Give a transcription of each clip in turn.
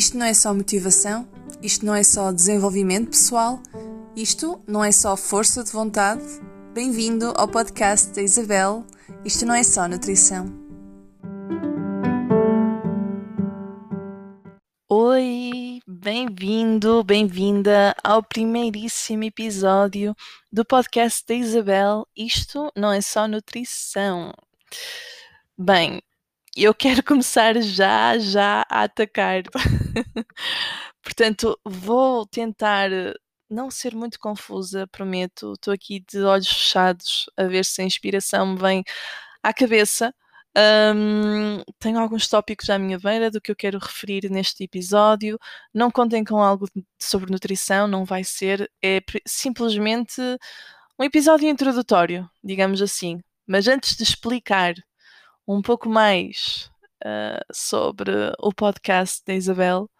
Isto não é só motivação, isto não é só desenvolvimento pessoal, isto não é só força de vontade. Bem-vindo ao podcast da Isabel. Isto não é só nutrição. Oi, bem-vindo, bem-vinda ao primeiríssimo episódio do podcast da Isabel. Isto não é só nutrição. Bem, eu quero começar já, já a atacar. Portanto, vou tentar não ser muito confusa, prometo. Estou aqui de olhos fechados a ver se a inspiração me vem à cabeça. Um, tenho alguns tópicos à minha beira do que eu quero referir neste episódio. Não contem com algo sobre nutrição, não vai ser. É simplesmente um episódio introdutório, digamos assim. Mas antes de explicar um pouco mais uh, sobre o podcast da Isabel,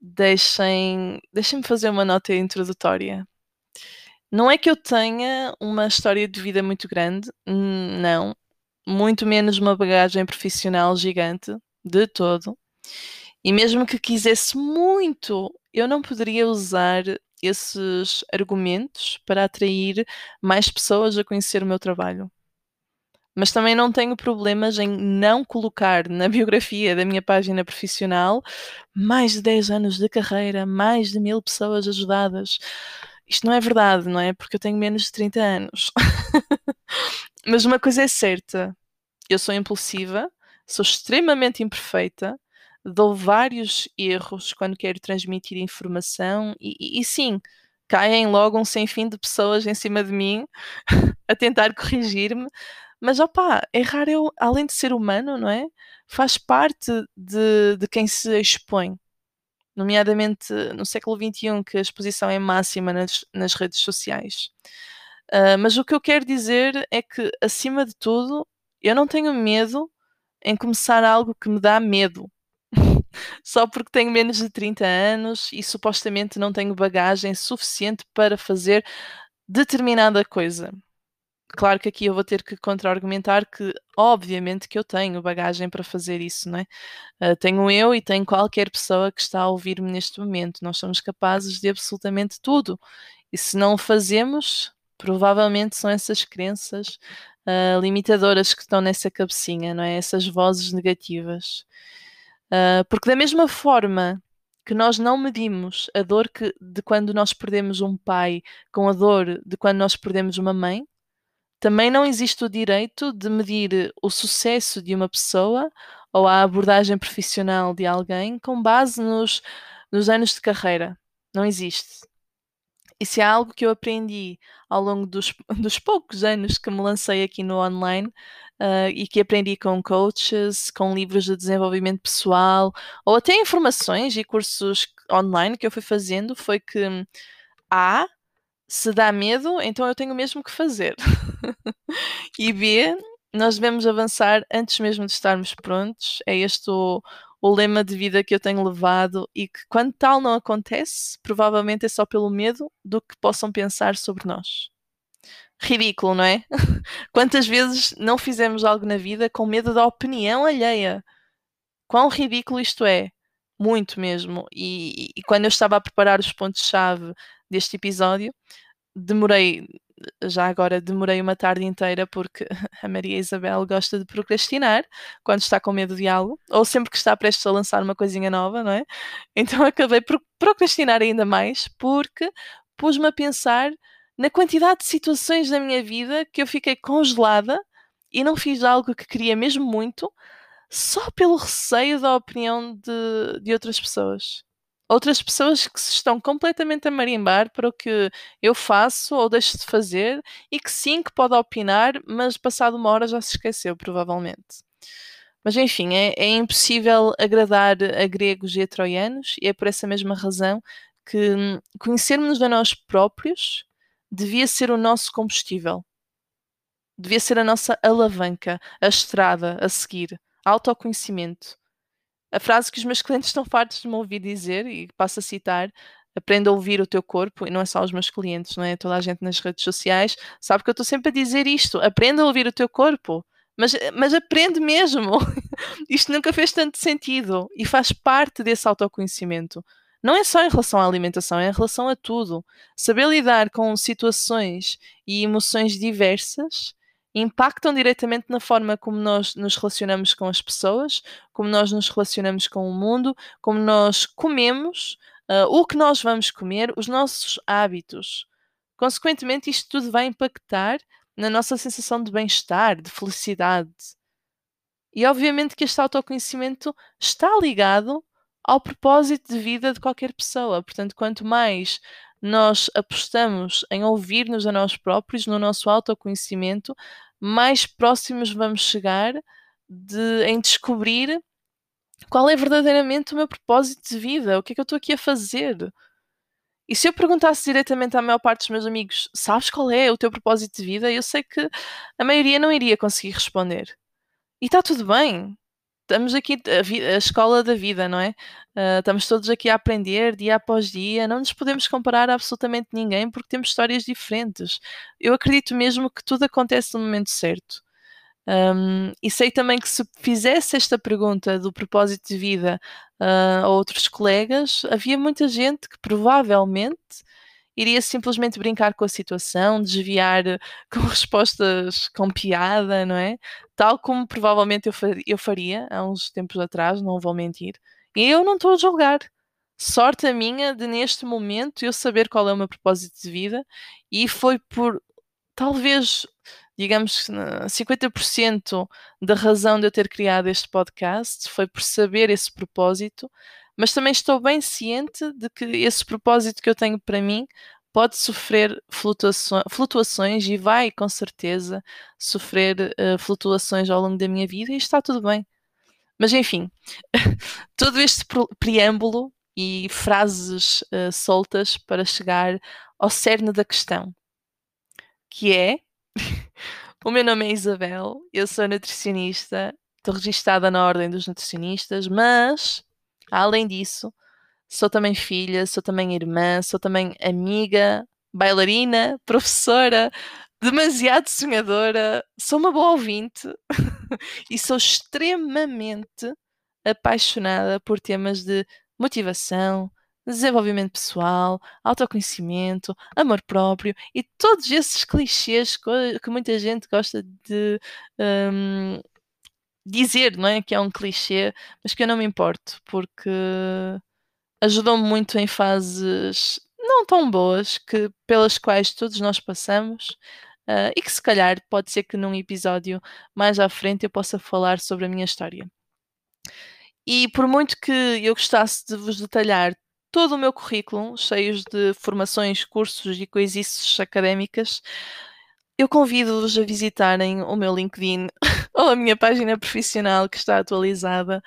deixem, deixem-me fazer uma nota introdutória. Não é que eu tenha uma história de vida muito grande, não, muito menos uma bagagem profissional gigante, de todo. E mesmo que quisesse muito, eu não poderia usar esses argumentos para atrair mais pessoas a conhecer o meu trabalho mas também não tenho problemas em não colocar na biografia da minha página profissional mais de 10 anos de carreira, mais de mil pessoas ajudadas. Isto não é verdade, não é? Porque eu tenho menos de 30 anos. mas uma coisa é certa: eu sou impulsiva, sou extremamente imperfeita, dou vários erros quando quero transmitir informação e, e, e sim, caem logo um sem fim de pessoas em cima de mim a tentar corrigir-me mas opá, errar é, além de ser humano, não é? Faz parte de, de quem se expõe. Nomeadamente no século XXI, que a exposição é máxima nas, nas redes sociais. Uh, mas o que eu quero dizer é que, acima de tudo, eu não tenho medo em começar algo que me dá medo. Só porque tenho menos de 30 anos e supostamente não tenho bagagem suficiente para fazer determinada coisa claro que aqui eu vou ter que contra-argumentar que, obviamente, que eu tenho bagagem para fazer isso, não é? Uh, tenho eu e tenho qualquer pessoa que está a ouvir-me neste momento. Nós somos capazes de absolutamente tudo. E se não o fazemos, provavelmente são essas crenças uh, limitadoras que estão nessa cabecinha, não é? Essas vozes negativas. Uh, porque da mesma forma que nós não medimos a dor que, de quando nós perdemos um pai com a dor de quando nós perdemos uma mãe, também não existe o direito de medir o sucesso de uma pessoa ou a abordagem profissional de alguém com base nos, nos anos de carreira. Não existe. Isso é algo que eu aprendi ao longo dos, dos poucos anos que me lancei aqui no online uh, e que aprendi com coaches, com livros de desenvolvimento pessoal ou até informações e cursos online que eu fui fazendo. Foi que A, se dá medo, então eu tenho mesmo que fazer. e B, nós devemos avançar antes mesmo de estarmos prontos. É este o, o lema de vida que eu tenho levado e que, quando tal não acontece, provavelmente é só pelo medo do que possam pensar sobre nós. Ridículo, não é? Quantas vezes não fizemos algo na vida com medo da opinião alheia? Quão ridículo isto é? Muito mesmo. E, e quando eu estava a preparar os pontos-chave deste episódio, demorei, já agora demorei uma tarde inteira porque a Maria Isabel gosta de procrastinar quando está com medo de algo, ou sempre que está prestes a lançar uma coisinha nova, não é? Então acabei por procrastinar ainda mais porque pus-me a pensar na quantidade de situações da minha vida que eu fiquei congelada e não fiz algo que queria mesmo muito só pelo receio da opinião de, de outras pessoas outras pessoas que se estão completamente a marimbar para o que eu faço ou deixo de fazer e que sim, que pode opinar, mas passado uma hora já se esqueceu, provavelmente. Mas enfim, é, é impossível agradar a gregos e a troianos e é por essa mesma razão que hum, conhecermos a nós próprios devia ser o nosso combustível. Devia ser a nossa alavanca, a estrada a seguir, autoconhecimento a frase que os meus clientes estão fartos de me ouvir dizer, e passo a citar, aprenda a ouvir o teu corpo, e não é só os meus clientes, não é? Toda a gente nas redes sociais sabe que eu estou sempre a dizer isto: aprenda a ouvir o teu corpo. Mas, mas aprende mesmo. Isto nunca fez tanto sentido e faz parte desse autoconhecimento. Não é só em relação à alimentação, é em relação a tudo. Saber lidar com situações e emoções diversas impactam diretamente na forma como nós nos relacionamos com as pessoas, como nós nos relacionamos com o mundo, como nós comemos, uh, o que nós vamos comer, os nossos hábitos. Consequentemente, isto tudo vai impactar na nossa sensação de bem-estar, de felicidade. E obviamente que este autoconhecimento está ligado ao propósito de vida de qualquer pessoa. Portanto, quanto mais nós apostamos em ouvir-nos a nós próprios, no nosso autoconhecimento, mais próximos vamos chegar de, em descobrir qual é verdadeiramente o meu propósito de vida, o que é que eu estou aqui a fazer. E se eu perguntasse diretamente à maior parte dos meus amigos, sabes qual é o teu propósito de vida? Eu sei que a maioria não iria conseguir responder. E está tudo bem. Estamos aqui, a, a, escola da vida, não é? Uh, estamos todos aqui a aprender dia após dia. Não nos podemos comparar a absolutamente ninguém porque temos histórias diferentes. Eu acredito mesmo que tudo acontece no momento certo. Um, e sei também que se fizesse esta pergunta do propósito de vida uh, a outros colegas, havia muita gente que provavelmente iria simplesmente brincar com a situação, desviar com respostas com piada, não é? Tal como provavelmente eu, faria, há uns tempos atrás, não vou mentir. E eu não estou a julgar. Sorte a minha de, neste momento, eu saber qual é o meu propósito de vida e foi por talvez digamos que 50% da razão de eu ter criado este podcast foi perceber esse propósito, mas também estou bem ciente de que esse propósito que eu tenho para mim pode sofrer flutuações, e vai com certeza sofrer uh, flutuações ao longo da minha vida e está tudo bem. Mas enfim, todo este preâmbulo e frases uh, soltas para chegar ao cerne da questão, que é o meu nome é Isabel, eu sou nutricionista, estou registada na Ordem dos Nutricionistas, mas, além disso, sou também filha, sou também irmã, sou também amiga, bailarina, professora, demasiado sonhadora, sou uma boa ouvinte e sou extremamente apaixonada por temas de motivação, desenvolvimento pessoal, autoconhecimento, amor próprio e todos esses clichês que muita gente gosta de um, dizer, não é? Que é um clichê, mas que eu não me importo, porque ajudam-me muito em fases não tão boas que pelas quais todos nós passamos. Uh, e que se calhar pode ser que num episódio mais à frente eu possa falar sobre a minha história. E por muito que eu gostasse de vos detalhar todo o meu currículo, cheios de formações, cursos e coisices académicas, eu convido-vos a visitarem o meu LinkedIn ou a minha página profissional que está atualizada,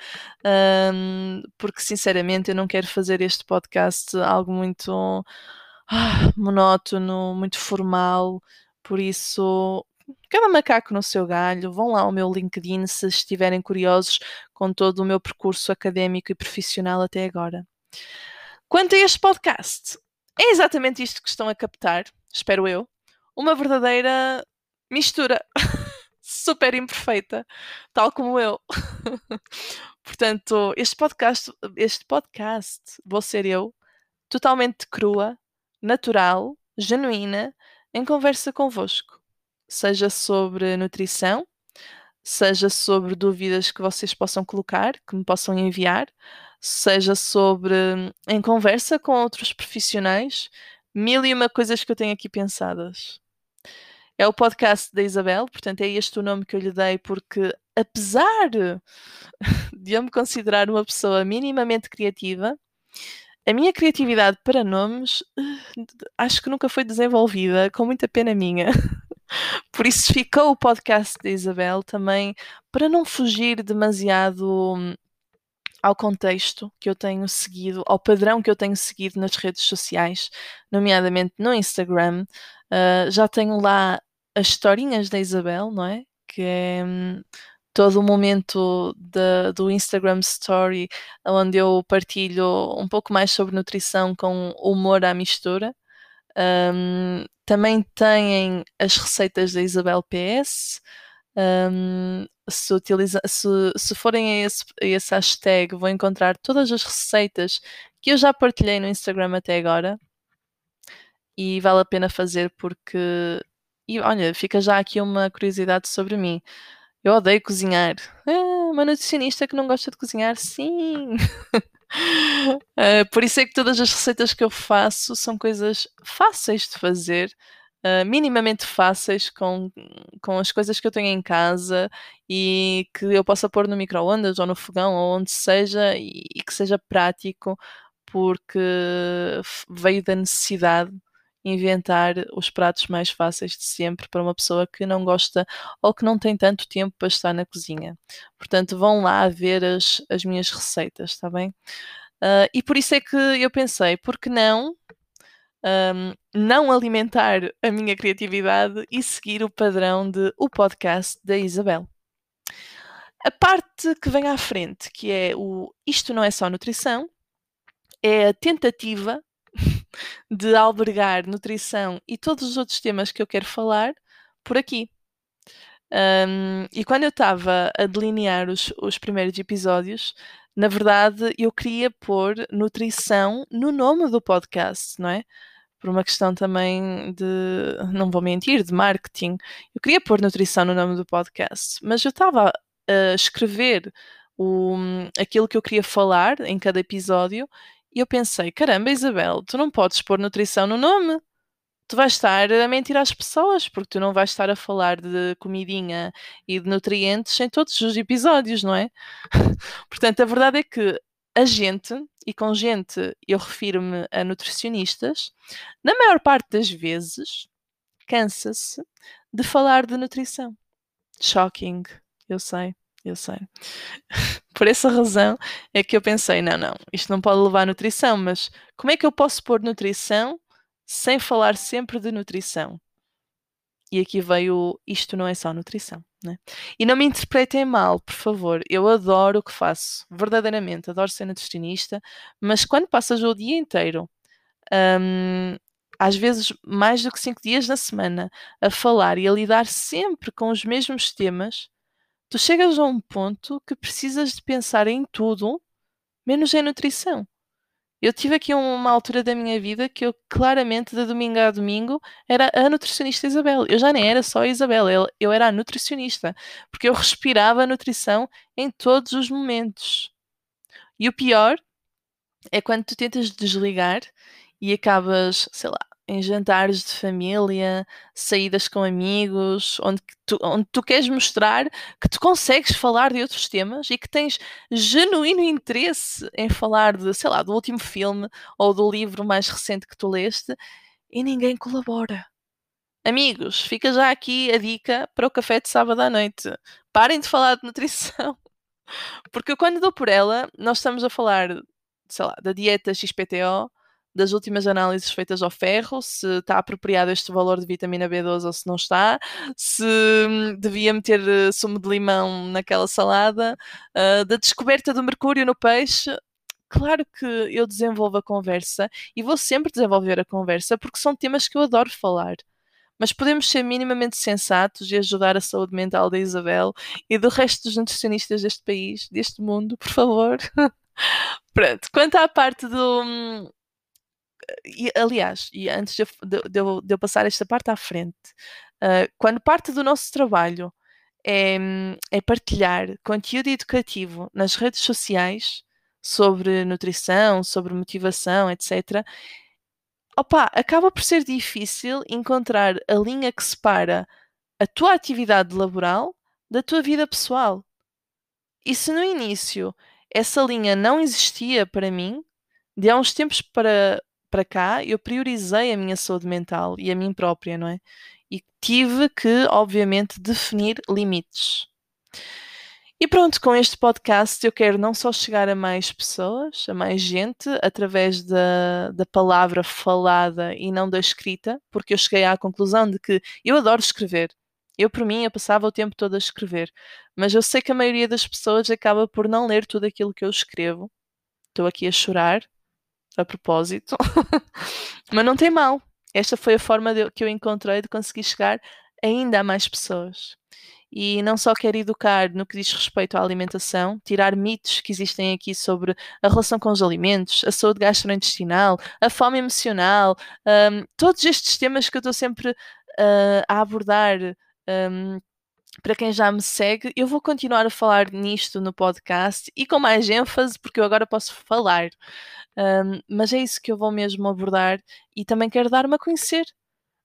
um, porque sinceramente eu não quero fazer este podcast algo muito ah, monótono, muito formal, por isso. Cada macaco no seu galho, vão lá ao meu LinkedIn se estiverem curiosos com todo o meu percurso académico e profissional até agora. Quanto a este podcast, é exatamente isto que estão a captar, espero eu, uma verdadeira mistura super imperfeita, tal como eu. Portanto, este podcast, este podcast vou ser eu, totalmente crua, natural, genuína, em conversa convosco. Seja sobre nutrição, seja sobre dúvidas que vocês possam colocar, que me possam enviar, seja sobre em conversa com outros profissionais, mil e uma coisas que eu tenho aqui pensadas. É o podcast da Isabel, portanto é este o nome que eu lhe dei, porque apesar de eu me considerar uma pessoa minimamente criativa, a minha criatividade para nomes eh, acho que nunca foi desenvolvida, com muita pena minha. Por isso ficou o podcast da Isabel também para não fugir demasiado hum, ao contexto que eu tenho seguido, ao padrão que eu tenho seguido nas redes sociais, nomeadamente no Instagram. Uh, já tenho lá as historinhas da Isabel, não é? Que é um, todo o momento de, do Instagram Story, onde eu partilho um pouco mais sobre nutrição com humor à mistura. Um, também têm as receitas da Isabel PS. Um, se, utiliza, se, se forem a esse, a esse hashtag, vão encontrar todas as receitas que eu já partilhei no Instagram até agora. E vale a pena fazer porque. E olha, fica já aqui uma curiosidade sobre mim. Eu odeio cozinhar. Ah, uma nutricionista que não gosta de cozinhar? Sim! uh, por isso é que todas as receitas que eu faço são coisas fáceis de fazer, uh, minimamente fáceis com, com as coisas que eu tenho em casa e que eu possa pôr no micro-ondas ou no fogão ou onde seja e, e que seja prático porque veio da necessidade inventar os pratos mais fáceis de sempre para uma pessoa que não gosta ou que não tem tanto tempo para estar na cozinha. Portanto, vão lá ver as, as minhas receitas, está bem? Uh, e por isso é que eu pensei, por que não um, não alimentar a minha criatividade e seguir o padrão de o podcast da Isabel. A parte que vem à frente, que é o Isto não é só nutrição, é a tentativa de albergar nutrição e todos os outros temas que eu quero falar por aqui. Um, e quando eu estava a delinear os, os primeiros episódios, na verdade eu queria pôr nutrição no nome do podcast, não é? Por uma questão também de, não vou mentir, de marketing. Eu queria pôr nutrição no nome do podcast, mas eu estava a escrever o, aquilo que eu queria falar em cada episódio e eu pensei: caramba, Isabel, tu não podes pôr nutrição no nome. Tu vais estar a mentir às pessoas, porque tu não vais estar a falar de comidinha e de nutrientes em todos os episódios, não é? Portanto, a verdade é que a gente, e com gente eu refiro-me a nutricionistas, na maior parte das vezes cansa-se de falar de nutrição. Shocking, eu sei eu sei. Por essa razão é que eu pensei: não, não, isto não pode levar a nutrição, mas como é que eu posso pôr nutrição sem falar sempre de nutrição? E aqui veio isto não é só nutrição. Né? E não me interpretem mal, por favor. Eu adoro o que faço, verdadeiramente, adoro ser nutricionista, mas quando passas o dia inteiro, hum, às vezes mais do que cinco dias na semana, a falar e a lidar sempre com os mesmos temas, tu chegas a um ponto que precisas de pensar em tudo, menos em nutrição. Eu tive aqui uma altura da minha vida que eu claramente, de domingo a domingo, era a nutricionista Isabel. Eu já nem era só a Isabel, eu, era a nutricionista, porque eu respirava a nutrição em todos os momentos. E o pior é quando tu tentas desligar e acabas, sei lá, em jantares de família, saídas com amigos, onde tu, onde tu queres mostrar que tu consegues falar de outros temas e que tens genuíno interesse em falar de, sei lá, do último filme ou do livro mais recente que tu leste e ninguém colabora. Amigos, fica já aqui a dica para o café de sábado à noite. Parem de falar de nutrição. Porque quando dou por ela, nós estamos a falar, sei lá, da dieta XPTO, das últimas análises feitas ao ferro, se está apropriado este valor de vitamina B12 ou se não está, se hum, devia meter eh, sumo de limão naquela salada, uh, da descoberta do mercúrio no peixe. Claro que eu desenvolvo a conversa e vou sempre desenvolver a conversa porque são temas que eu adoro falar. Mas podemos ser minimamente sensatos e ajudar a saúde mental da Isabel e do resto dos nutricionistas deste país, deste mundo, por favor. Pronto, quanto à parte do, hum, e, aliás, e antes de, de, de, eu, passar esta parte à frente, uh, quando parte do nosso trabalho é, é, partilhar conteúdo educativo nas redes sociais sobre nutrição, sobre motivação, etc., opa, acaba por ser difícil encontrar a linha que separa a tua atividade laboral da tua vida pessoal. E se no início essa linha não existia para mim, de há uns tempos para, para cá, eu priorizei a minha saúde mental e a mim própria, não é? E tive que, obviamente, definir limites. E pronto, com este podcast eu quero não só chegar a mais pessoas, a mais gente, através da, da palavra falada e não da escrita, porque eu cheguei à conclusão de que eu adoro escrever. Eu, por mim, eu passava o tempo todo a escrever, mas eu sei que a maioria das pessoas acaba por não ler tudo aquilo que eu escrevo. Estou aqui a chorar, a propósito. Mas não tem mal. Esta foi a forma de, que eu encontrei de conseguir chegar ainda a mais pessoas. e não só quero educar no que diz respeito à alimentação, tirar mitos que existem aqui sobre a relação com os alimentos, a saúde gastrointestinal, a fome emocional, um, todos estes temas que eu estou sempre uh, a abordar. Um, para quem já me segue, eu vou continuar a falar nisto no podcast e com mais ênfase, porque eu agora posso falar. Um, mas é isso que eu vou mesmo abordar e também quero dar-me a conhecer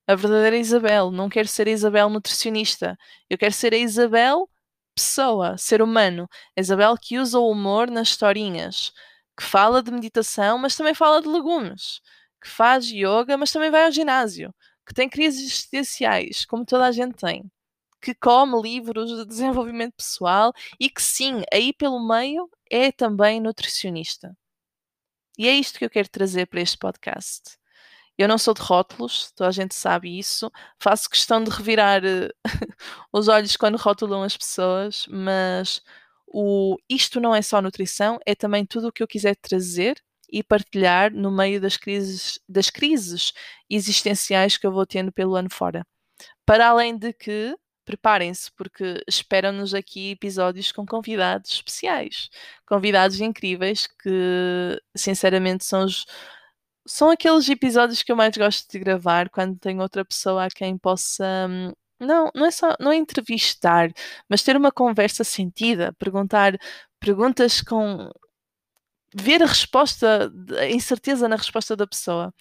a verdadeira Isabel. Não quero ser a Isabel nutricionista. Eu quero ser a Isabel pessoa, ser humano. A Isabel que usa o humor nas historinhas, que fala de meditação, mas também fala de legumes, que faz yoga, mas também vai ao ginásio, que tem crises existenciais, como toda a gente tem, que come livros de desenvolvimento pessoal e que sim, aí pelo meio é também nutricionista. E é isto que eu quero trazer para este podcast. Eu não sou de rótulos, toda a gente sabe isso. Faço questão de revirar uh, os olhos quando rotulam as pessoas, mas o, isto não é só nutrição, é também tudo o que eu quiser trazer e partilhar no meio das crises, das crises existenciais que eu vou tendo pelo ano fora. Para além de que, preparem-se, porque esperam-nos aqui episódios com convidados especiais, convidados incríveis que, sinceramente, são os são aqueles episódios que eu mais gosto de gravar quando tenho outra pessoa a quem possa. Hum, não, não é só não é entrevistar, mas ter uma conversa sentida, perguntar perguntas com ver a resposta, a incerteza na resposta da pessoa.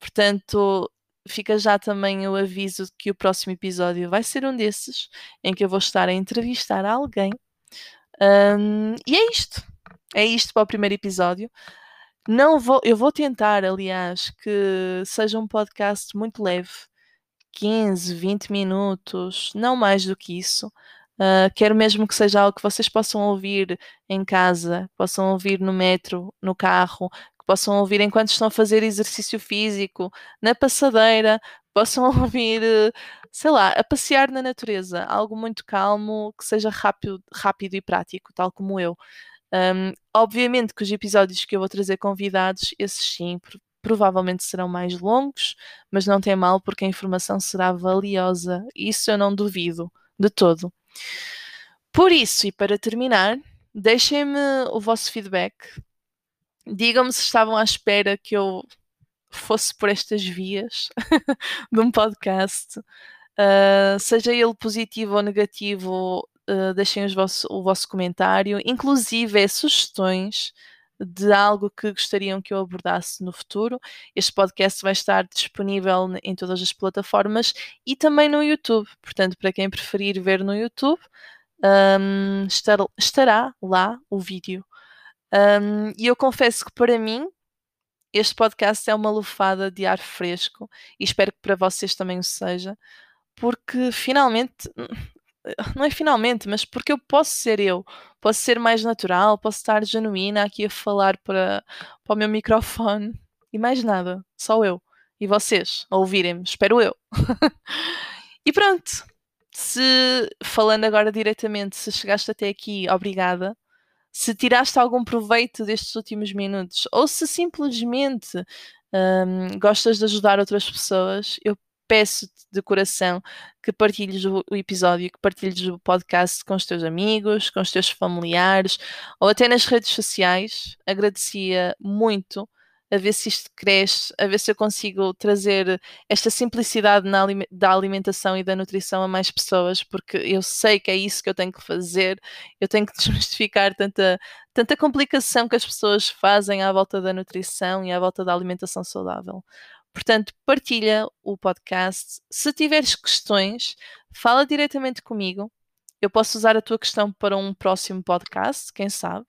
Portanto, fica já também o aviso de que o próximo episódio vai ser um desses, em que eu vou estar a entrevistar alguém. Um, e é isto. É isto para o primeiro episódio. Não vou, eu vou tentar, aliás, que seja um podcast muito leve, 15, 20 minutos, não mais do que isso. Uh, quero mesmo que seja algo que vocês possam ouvir em casa, possam ouvir no metro, no carro, que possam ouvir enquanto estão a fazer exercício físico, na passadeira, possam ouvir, sei lá, a passear na natureza, algo muito calmo, que seja rápido, rápido e prático, tal como eu. Um, obviamente que os episódios que eu vou trazer convidados, esses sim, provavelmente serão mais longos, mas não tem mal porque a informação será valiosa. Isso eu não duvido de todo. Por isso, e para terminar, deixem-me o vosso feedback. Digam-me se estavam à espera que eu fosse por estas vias de um podcast. Uh, seja ele positivo ou negativo, uh, deixem vosso, o vosso comentário, inclusive é sugestões de algo que gostariam que eu abordasse no futuro. Este podcast vai estar disponível em todas as plataformas e também no YouTube. Portanto, para quem preferir ver no YouTube, um, estar, estará lá o vídeo. Um, e eu confesso que para mim este podcast é uma lufada de ar fresco e espero que para vocês também o seja, porque finalmente não é finalmente, mas porque eu posso ser eu, posso ser mais natural, posso estar genuína aqui a falar para, para o meu microfone e mais nada, só eu e vocês a ouvirem-me, espero eu. e pronto, se falando agora diretamente, se chegaste até aqui, obrigada. Se tiraste algum proveito destes últimos minutos ou se simplesmente um, gostas de ajudar outras pessoas, eu peço-te de coração que partilhes o, episódio, que partilhes o podcast com os teus amigos, com os teus familiares ou até nas redes sociais. Agradecia muito a ver se isto cresce, a ver se eu consigo trazer esta simplicidade na, da alimentação e da nutrição a mais pessoas, porque eu sei que é isso que eu tenho que fazer, eu tenho que desmistificar tanta, tanta complicação que as pessoas fazem à volta da nutrição e à volta da alimentação saudável. Portanto, partilha o podcast. Se tiveres questões, fala diretamente comigo. Eu posso usar a tua questão para um próximo podcast, quem sabe.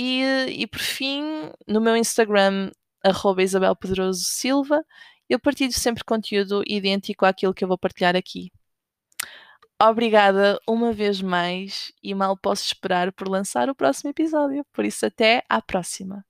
E, e por fim, no meu Instagram, arroba Isabel Pedroso Silva, eu partilho sempre conteúdo idêntico àquilo que eu vou partilhar aqui. Obrigada uma vez mais e mal posso esperar por lançar o próximo episódio. Por isso, até à próxima.